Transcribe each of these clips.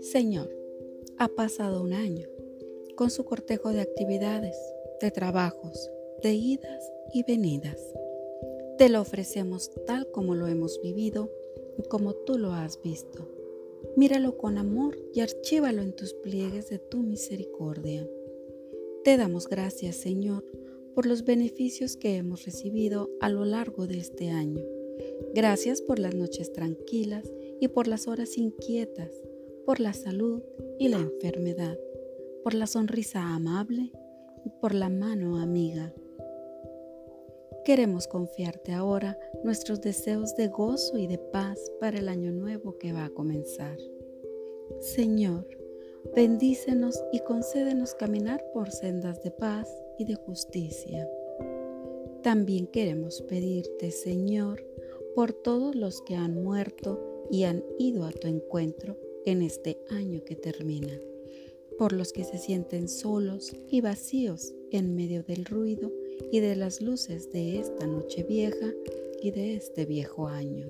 Señor, ha pasado un año con su cortejo de actividades, de trabajos, de idas y venidas. Te lo ofrecemos tal como lo hemos vivido y como tú lo has visto. Míralo con amor y archívalo en tus pliegues de tu misericordia. Te damos gracias, Señor, por los beneficios que hemos recibido a lo largo de este año. Gracias por las noches tranquilas y por las horas inquietas, por la salud y la enfermedad, por la sonrisa amable y por la mano amiga. Queremos confiarte ahora nuestros deseos de gozo y de paz para el año nuevo que va a comenzar. Señor, bendícenos y concédenos caminar por sendas de paz y de justicia. También queremos pedirte, Señor, por todos los que han muerto y han ido a tu encuentro en este año que termina, por los que se sienten solos y vacíos en medio del ruido y de las luces de esta noche vieja y de este viejo año,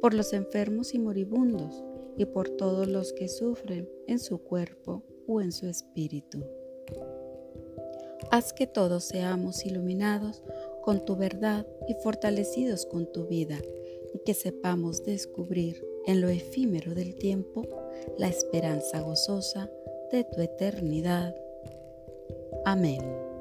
por los enfermos y moribundos y por todos los que sufren en su cuerpo o en su espíritu. Haz que todos seamos iluminados con tu verdad y fortalecidos con tu vida, y que sepamos descubrir en lo efímero del tiempo la esperanza gozosa de tu eternidad. Amén.